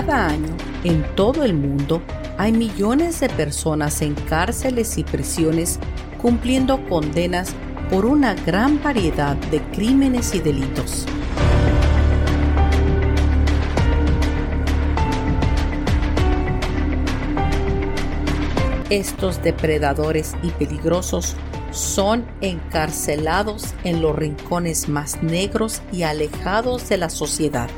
Cada año, en todo el mundo, hay millones de personas en cárceles y prisiones cumpliendo condenas por una gran variedad de crímenes y delitos. Estos depredadores y peligrosos son encarcelados en los rincones más negros y alejados de la sociedad.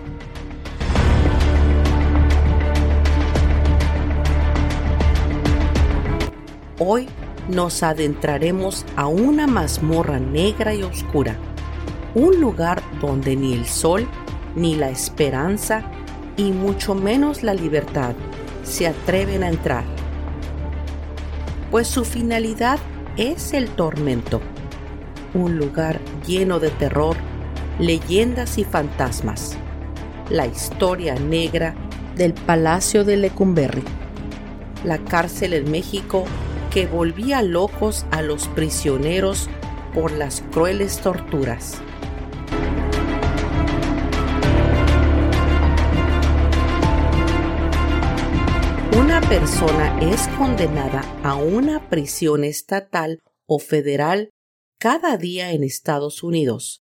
Hoy nos adentraremos a una mazmorra negra y oscura, un lugar donde ni el sol, ni la esperanza, y mucho menos la libertad se atreven a entrar. Pues su finalidad es el tormento, un lugar lleno de terror, leyendas y fantasmas. La historia negra del Palacio de Lecumberri, la cárcel en México que volvía locos a los prisioneros por las crueles torturas. Una persona es condenada a una prisión estatal o federal cada día en Estados Unidos,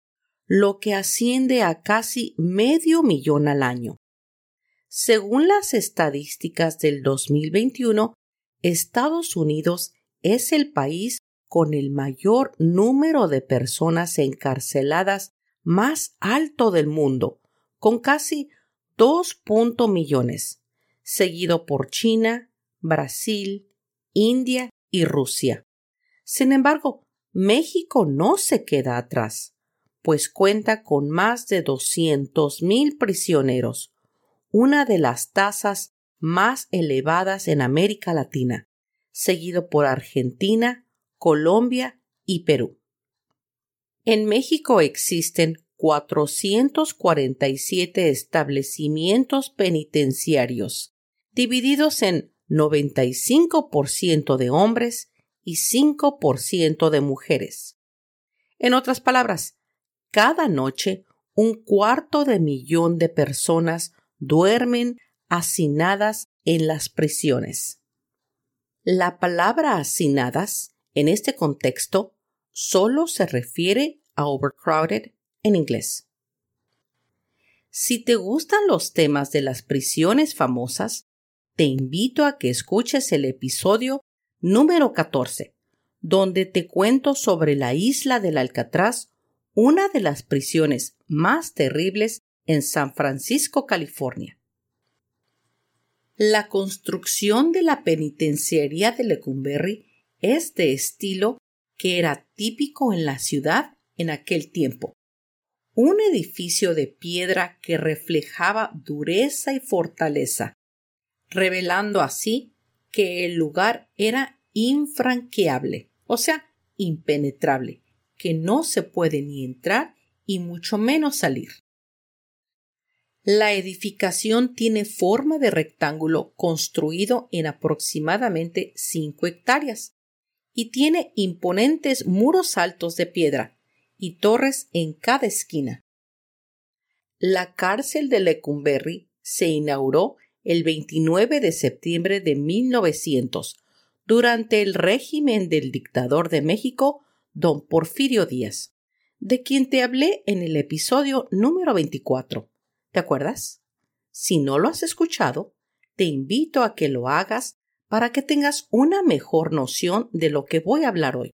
lo que asciende a casi medio millón al año. Según las estadísticas del 2021, Estados Unidos es el país con el mayor número de personas encarceladas más alto del mundo, con casi 2. millones, seguido por China, Brasil, India y Rusia. Sin embargo, México no se queda atrás, pues cuenta con más de 200.000 prisioneros, una de las tasas más elevadas en América Latina, seguido por Argentina, Colombia y Perú. En México existen 447 establecimientos penitenciarios, divididos en 95% de hombres y 5% de mujeres. En otras palabras, cada noche un cuarto de millón de personas duermen hacinadas en las prisiones. La palabra hacinadas en este contexto solo se refiere a overcrowded en inglés. Si te gustan los temas de las prisiones famosas, te invito a que escuches el episodio número 14, donde te cuento sobre la isla del Alcatraz, una de las prisiones más terribles en San Francisco, California. La construcción de la penitenciaría de Lecumberri es de estilo que era típico en la ciudad en aquel tiempo. Un edificio de piedra que reflejaba dureza y fortaleza, revelando así que el lugar era infranqueable, o sea, impenetrable, que no se puede ni entrar y mucho menos salir. La edificación tiene forma de rectángulo construido en aproximadamente 5 hectáreas y tiene imponentes muros altos de piedra y torres en cada esquina. La cárcel de Lecumberri se inauguró el 29 de septiembre de 1900 durante el régimen del dictador de México don Porfirio Díaz, de quien te hablé en el episodio número 24. ¿Te acuerdas? Si no lo has escuchado, te invito a que lo hagas para que tengas una mejor noción de lo que voy a hablar hoy.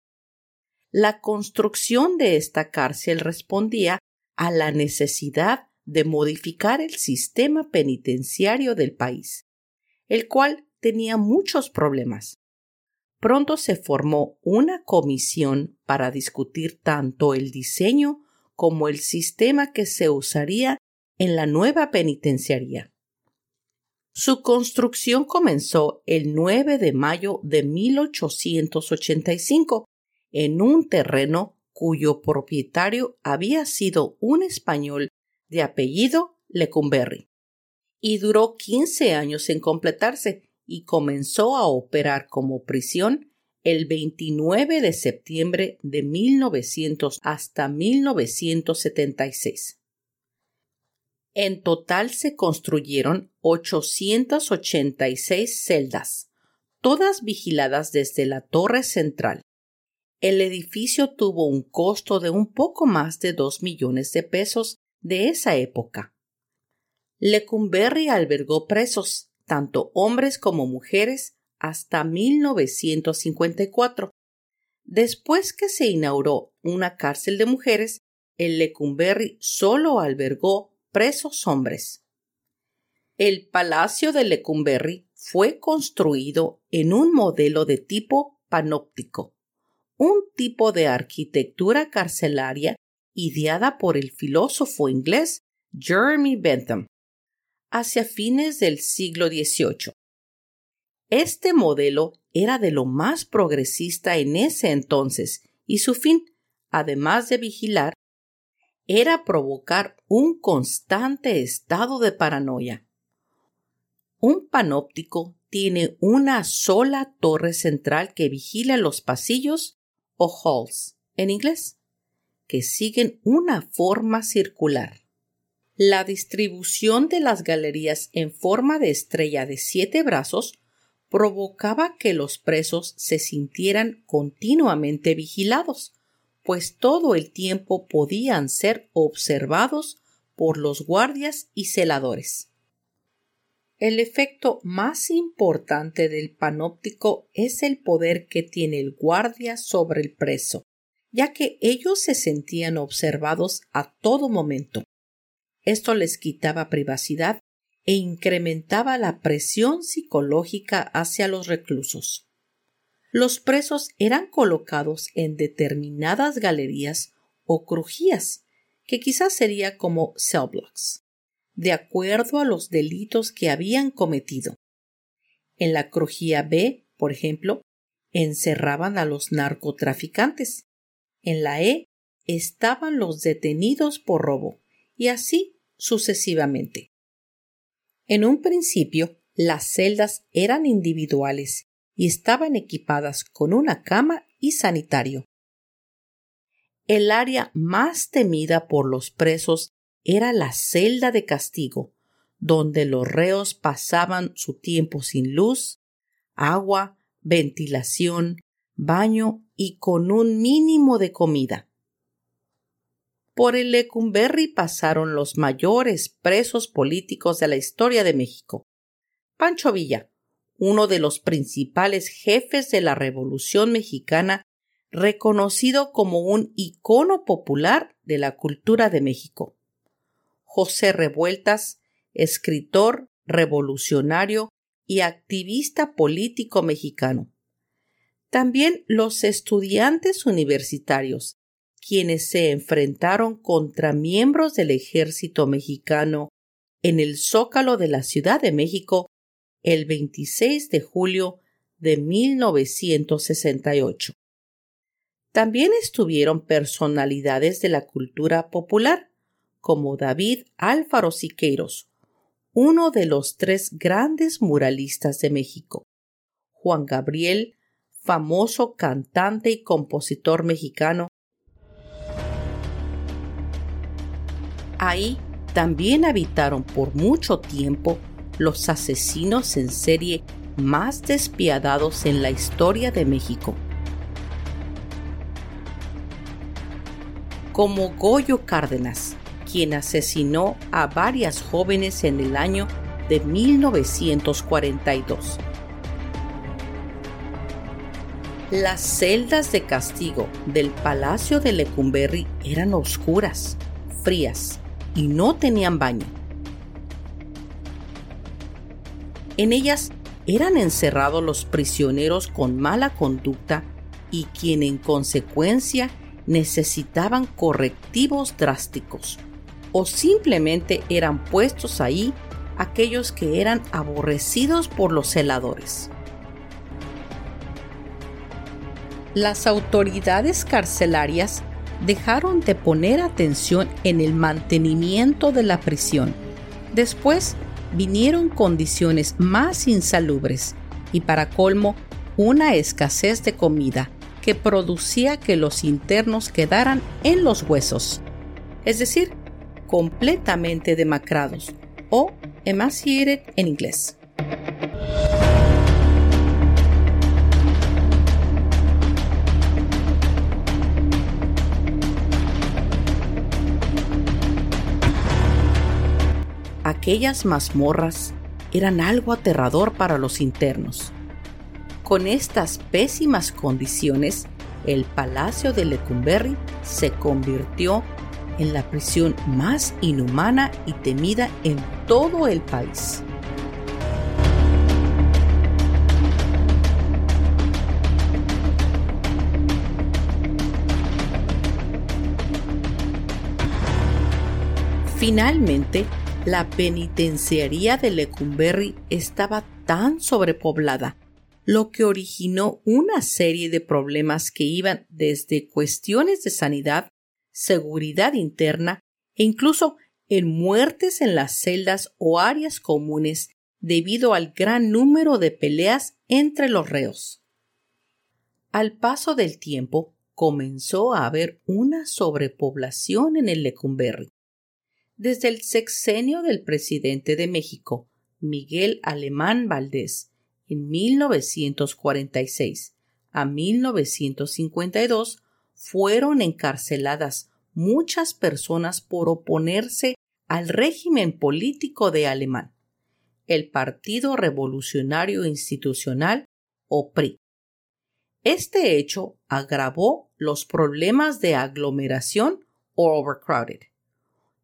La construcción de esta cárcel respondía a la necesidad de modificar el sistema penitenciario del país, el cual tenía muchos problemas. Pronto se formó una comisión para discutir tanto el diseño como el sistema que se usaría en la nueva penitenciaría. Su construcción comenzó el 9 de mayo de 1885 en un terreno cuyo propietario había sido un español de apellido Lecumberri, y duró 15 años en completarse y comenzó a operar como prisión el 29 de septiembre de 1900 hasta 1976. En total se construyeron 886 celdas, todas vigiladas desde la torre central. El edificio tuvo un costo de un poco más de dos millones de pesos de esa época. Lecumberri albergó presos, tanto hombres como mujeres, hasta 1954. Después que se inauguró una cárcel de mujeres, el Lecumberri solo albergó presos hombres. El Palacio de Lecumberri fue construido en un modelo de tipo panóptico, un tipo de arquitectura carcelaria ideada por el filósofo inglés Jeremy Bentham hacia fines del siglo XVIII. Este modelo era de lo más progresista en ese entonces y su fin, además de vigilar, era provocar un constante estado de paranoia. Un panóptico tiene una sola torre central que vigila los pasillos o halls en inglés, que siguen una forma circular. La distribución de las galerías en forma de estrella de siete brazos provocaba que los presos se sintieran continuamente vigilados, pues todo el tiempo podían ser observados por los guardias y celadores. El efecto más importante del panóptico es el poder que tiene el guardia sobre el preso, ya que ellos se sentían observados a todo momento. Esto les quitaba privacidad e incrementaba la presión psicológica hacia los reclusos los presos eran colocados en determinadas galerías o crujías, que quizás sería como cell blocks, de acuerdo a los delitos que habían cometido. En la crujía B, por ejemplo, encerraban a los narcotraficantes. En la E estaban los detenidos por robo, y así sucesivamente. En un principio, las celdas eran individuales y estaban equipadas con una cama y sanitario. El área más temida por los presos era la celda de castigo, donde los reos pasaban su tiempo sin luz, agua, ventilación, baño y con un mínimo de comida. Por el Lecumberri pasaron los mayores presos políticos de la historia de México. Pancho Villa, uno de los principales jefes de la Revolución mexicana, reconocido como un icono popular de la cultura de México. José Revueltas, escritor, revolucionario y activista político mexicano. También los estudiantes universitarios, quienes se enfrentaron contra miembros del ejército mexicano en el zócalo de la Ciudad de México el 26 de julio de 1968. También estuvieron personalidades de la cultura popular, como David Álvaro Siqueiros, uno de los tres grandes muralistas de México, Juan Gabriel, famoso cantante y compositor mexicano. Ahí también habitaron por mucho tiempo los asesinos en serie más despiadados en la historia de México. como Goyo Cárdenas, quien asesinó a varias jóvenes en el año de 1942. Las celdas de castigo del Palacio de Lecumberri eran oscuras, frías y no tenían baño. En ellas eran encerrados los prisioneros con mala conducta y quien en consecuencia necesitaban correctivos drásticos o simplemente eran puestos ahí aquellos que eran aborrecidos por los celadores. Las autoridades carcelarias dejaron de poner atención en el mantenimiento de la prisión. Después vinieron condiciones más insalubres y para colmo una escasez de comida que producía que los internos quedaran en los huesos, es decir, completamente demacrados o emaciated en inglés. Aquellas mazmorras eran algo aterrador para los internos. Con estas pésimas condiciones, el Palacio de Lecumberri se convirtió en la prisión más inhumana y temida en todo el país. Finalmente, la penitenciaría de Lecumberri estaba tan sobrepoblada, lo que originó una serie de problemas que iban desde cuestiones de sanidad, seguridad interna e incluso en muertes en las celdas o áreas comunes debido al gran número de peleas entre los reos. Al paso del tiempo comenzó a haber una sobrepoblación en el Lecumberri desde el sexenio del presidente de México, Miguel Alemán Valdés, en 1946 a 1952, fueron encarceladas muchas personas por oponerse al régimen político de Alemán, el Partido Revolucionario Institucional o PRI. Este hecho agravó los problemas de aglomeración o overcrowded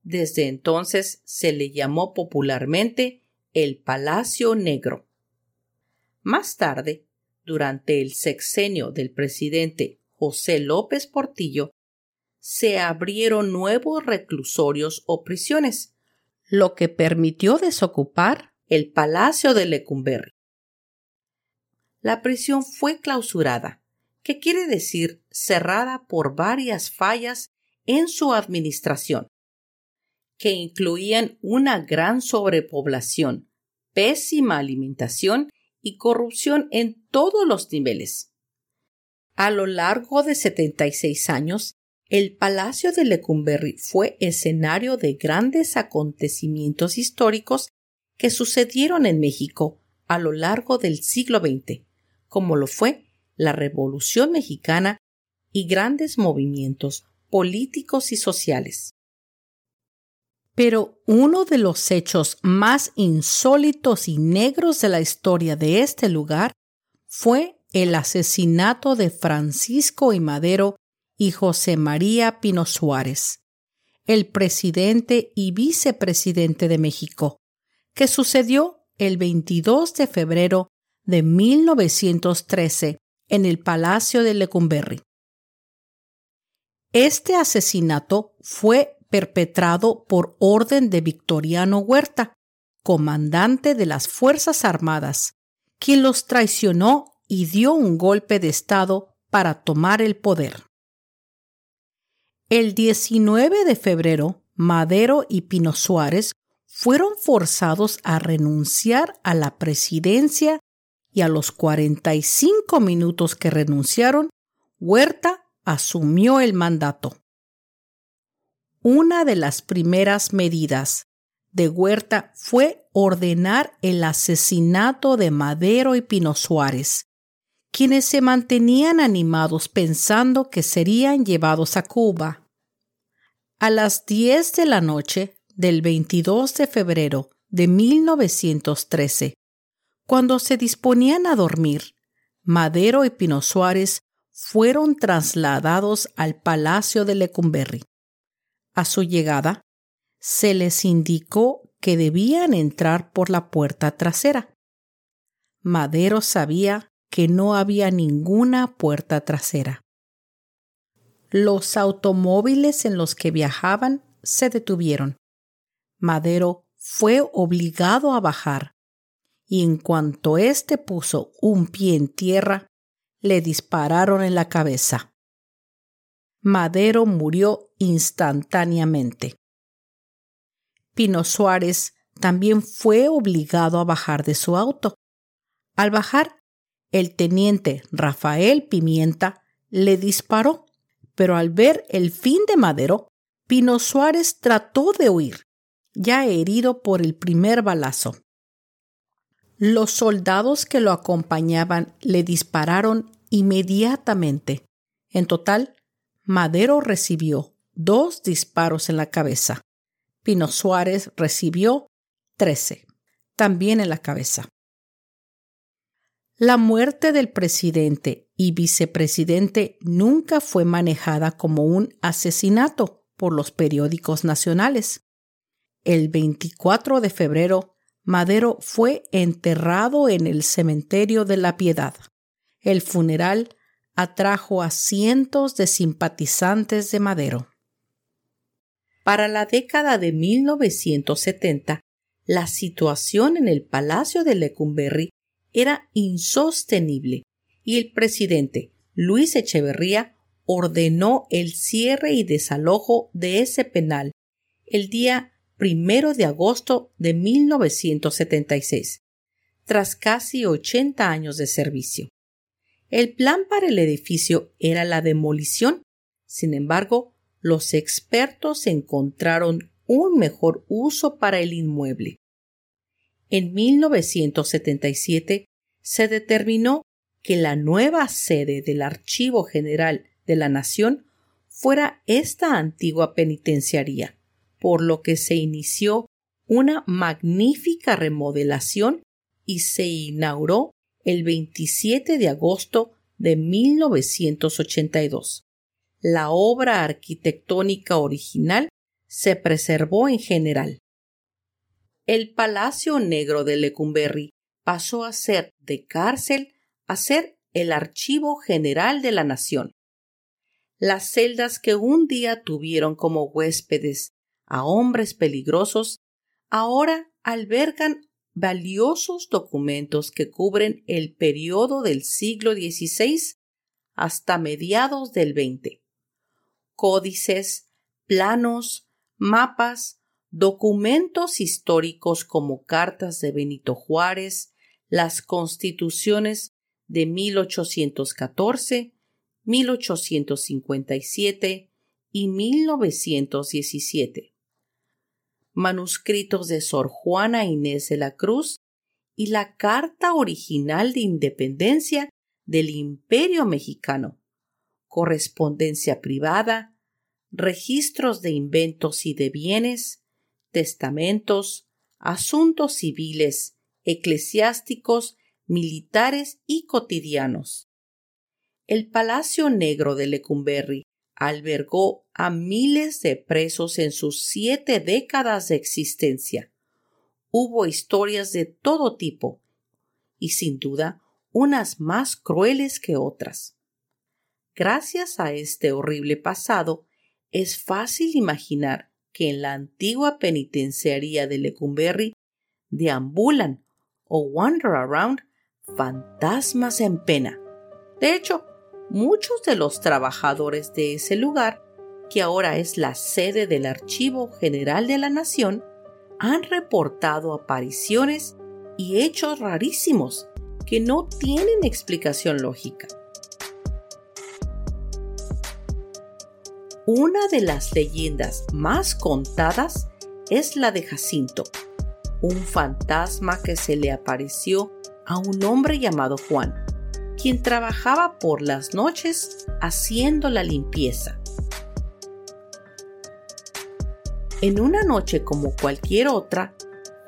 desde entonces se le llamó popularmente el Palacio Negro. Más tarde, durante el sexenio del presidente José López Portillo, se abrieron nuevos reclusorios o prisiones, lo que permitió desocupar el Palacio de Lecumberri. La prisión fue clausurada, que quiere decir cerrada por varias fallas en su administración, que incluían una gran sobrepoblación, pésima alimentación y corrupción en todos los niveles. A lo largo de 76 años, el Palacio de Lecumberri fue escenario de grandes acontecimientos históricos que sucedieron en México a lo largo del siglo XX, como lo fue la Revolución Mexicana y grandes movimientos políticos y sociales. Pero uno de los hechos más insólitos y negros de la historia de este lugar fue el asesinato de Francisco y Madero y José María Pino Suárez, el presidente y vicepresidente de México, que sucedió el 22 de febrero de 1913 en el Palacio de Lecumberri. Este asesinato fue perpetrado por orden de Victoriano Huerta, comandante de las Fuerzas Armadas, quien los traicionó y dio un golpe de Estado para tomar el poder. El 19 de febrero, Madero y Pino Suárez fueron forzados a renunciar a la presidencia y a los 45 minutos que renunciaron, Huerta asumió el mandato. Una de las primeras medidas de Huerta fue ordenar el asesinato de Madero y Pino Suárez, quienes se mantenían animados pensando que serían llevados a Cuba. A las 10 de la noche del 22 de febrero de 1913, cuando se disponían a dormir, Madero y Pino Suárez fueron trasladados al Palacio de Lecumberri. A su llegada, se les indicó que debían entrar por la puerta trasera. Madero sabía que no había ninguna puerta trasera. Los automóviles en los que viajaban se detuvieron. Madero fue obligado a bajar y en cuanto éste puso un pie en tierra, le dispararon en la cabeza. Madero murió instantáneamente. Pino Suárez también fue obligado a bajar de su auto. Al bajar, el teniente Rafael Pimienta le disparó, pero al ver el fin de Madero, Pino Suárez trató de huir, ya herido por el primer balazo. Los soldados que lo acompañaban le dispararon inmediatamente. En total, Madero recibió dos disparos en la cabeza. Pino Suárez recibió trece, también en la cabeza. La muerte del presidente y vicepresidente nunca fue manejada como un asesinato por los periódicos nacionales. El 24 de febrero Madero fue enterrado en el cementerio de la Piedad. El funeral atrajo a cientos de simpatizantes de Madero. Para la década de 1970, la situación en el Palacio de Lecumberri era insostenible y el presidente Luis Echeverría ordenó el cierre y desalojo de ese penal el día primero de agosto de 1976, tras casi 80 años de servicio. El plan para el edificio era la demolición, sin embargo, los expertos encontraron un mejor uso para el inmueble. En 1977 se determinó que la nueva sede del Archivo General de la Nación fuera esta antigua penitenciaría, por lo que se inició una magnífica remodelación y se inauguró el 27 de agosto de 1982. La obra arquitectónica original se preservó en general. El Palacio Negro de Lecumberri pasó a ser de cárcel a ser el Archivo General de la Nación. Las celdas que un día tuvieron como huéspedes a hombres peligrosos, ahora albergan valiosos documentos que cubren el periodo del siglo XVI hasta mediados del XX. Códices, planos, mapas, documentos históricos como cartas de Benito Juárez, las constituciones de 1814, 1857 y 1917 manuscritos de Sor Juana Inés de la Cruz y la Carta Original de Independencia del Imperio Mexicano, correspondencia privada, registros de inventos y de bienes, testamentos, asuntos civiles, eclesiásticos, militares y cotidianos. El Palacio Negro de Lecumberri albergó a miles de presos en sus siete décadas de existencia. Hubo historias de todo tipo, y sin duda unas más crueles que otras. Gracias a este horrible pasado, es fácil imaginar que en la antigua penitenciaría de Lecumberri deambulan o wander around fantasmas en pena. De hecho, muchos de los trabajadores de ese lugar, que ahora es la sede del Archivo General de la Nación, han reportado apariciones y hechos rarísimos que no tienen explicación lógica. Una de las leyendas más contadas es la de Jacinto, un fantasma que se le apareció a un hombre llamado Juan, quien trabajaba por las noches haciendo la limpieza. En una noche como cualquier otra,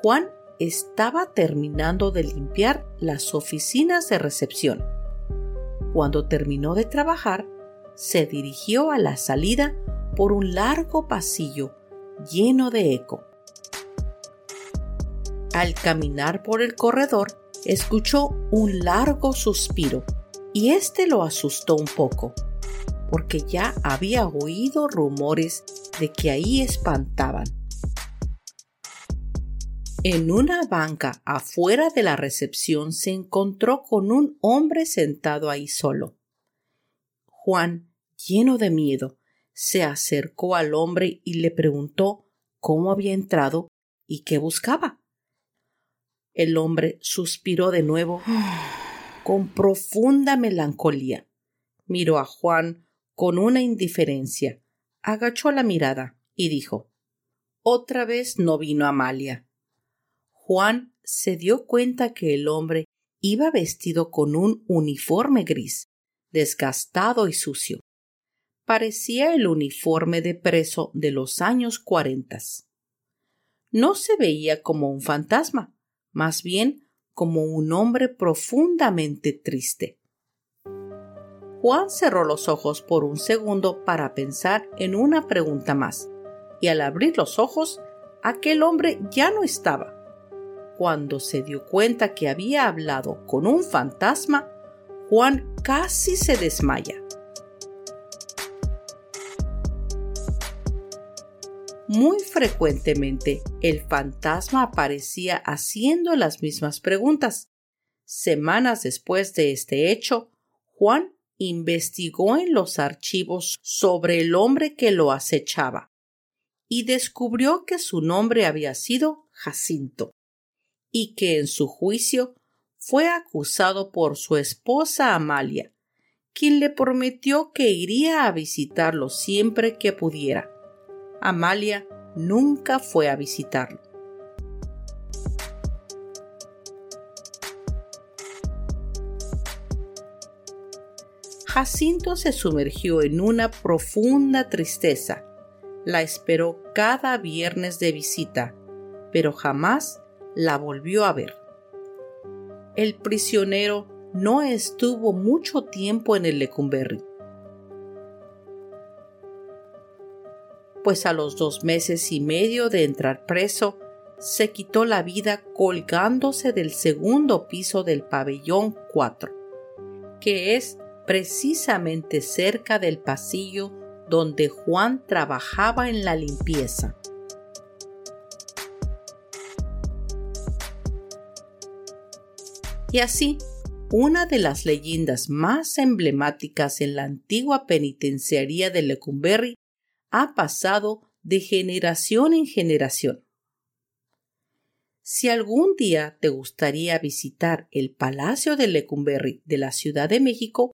Juan estaba terminando de limpiar las oficinas de recepción. Cuando terminó de trabajar, se dirigió a la salida por un largo pasillo lleno de eco. Al caminar por el corredor, escuchó un largo suspiro y este lo asustó un poco, porque ya había oído rumores de que ahí espantaban. En una banca afuera de la recepción se encontró con un hombre sentado ahí solo. Juan, lleno de miedo, se acercó al hombre y le preguntó cómo había entrado y qué buscaba. El hombre suspiró de nuevo con profunda melancolía. Miró a Juan con una indiferencia, agachó la mirada y dijo Otra vez no vino Amalia. Juan se dio cuenta que el hombre iba vestido con un uniforme gris, desgastado y sucio parecía el uniforme de preso de los años cuarentas. No se veía como un fantasma, más bien como un hombre profundamente triste. Juan cerró los ojos por un segundo para pensar en una pregunta más, y al abrir los ojos, aquel hombre ya no estaba. Cuando se dio cuenta que había hablado con un fantasma, Juan casi se desmaya. Muy frecuentemente el fantasma aparecía haciendo las mismas preguntas. Semanas después de este hecho, Juan investigó en los archivos sobre el hombre que lo acechaba y descubrió que su nombre había sido Jacinto y que en su juicio fue acusado por su esposa Amalia, quien le prometió que iría a visitarlo siempre que pudiera. Amalia nunca fue a visitarlo. Jacinto se sumergió en una profunda tristeza. La esperó cada viernes de visita, pero jamás la volvió a ver. El prisionero no estuvo mucho tiempo en el Lecumberri. Pues a los dos meses y medio de entrar preso, se quitó la vida colgándose del segundo piso del pabellón 4, que es precisamente cerca del pasillo donde Juan trabajaba en la limpieza. Y así, una de las leyendas más emblemáticas en la antigua penitenciaría de Lecumberri ha pasado de generación en generación. Si algún día te gustaría visitar el Palacio de Lecumberri de la Ciudad de México,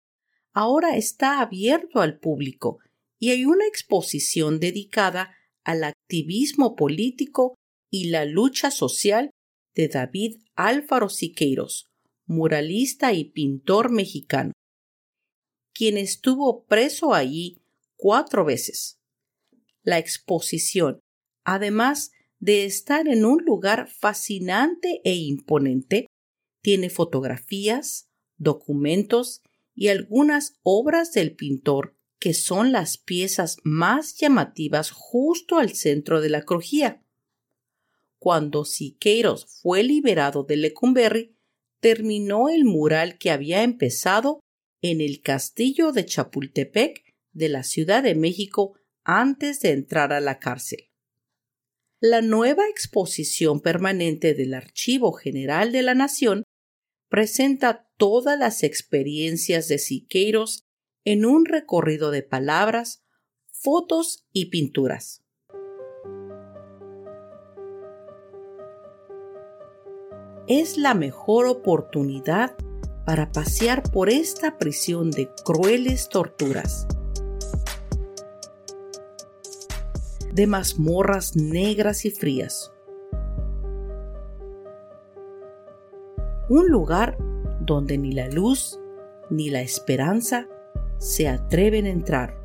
ahora está abierto al público y hay una exposición dedicada al activismo político y la lucha social de David Álvaro Siqueiros, muralista y pintor mexicano, quien estuvo preso allí cuatro veces la exposición, además de estar en un lugar fascinante e imponente, tiene fotografías, documentos y algunas obras del pintor que son las piezas más llamativas justo al centro de la crujía. Cuando Siqueiros fue liberado de Lecumberri, terminó el mural que había empezado en el castillo de Chapultepec de la Ciudad de México antes de entrar a la cárcel. La nueva exposición permanente del Archivo General de la Nación presenta todas las experiencias de Siqueiros en un recorrido de palabras, fotos y pinturas. Es la mejor oportunidad para pasear por esta prisión de crueles torturas de mazmorras negras y frías. Un lugar donde ni la luz ni la esperanza se atreven a entrar.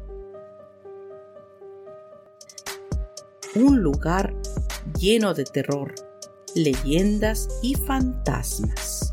un lugar lleno de terror, leyendas y fantasmas.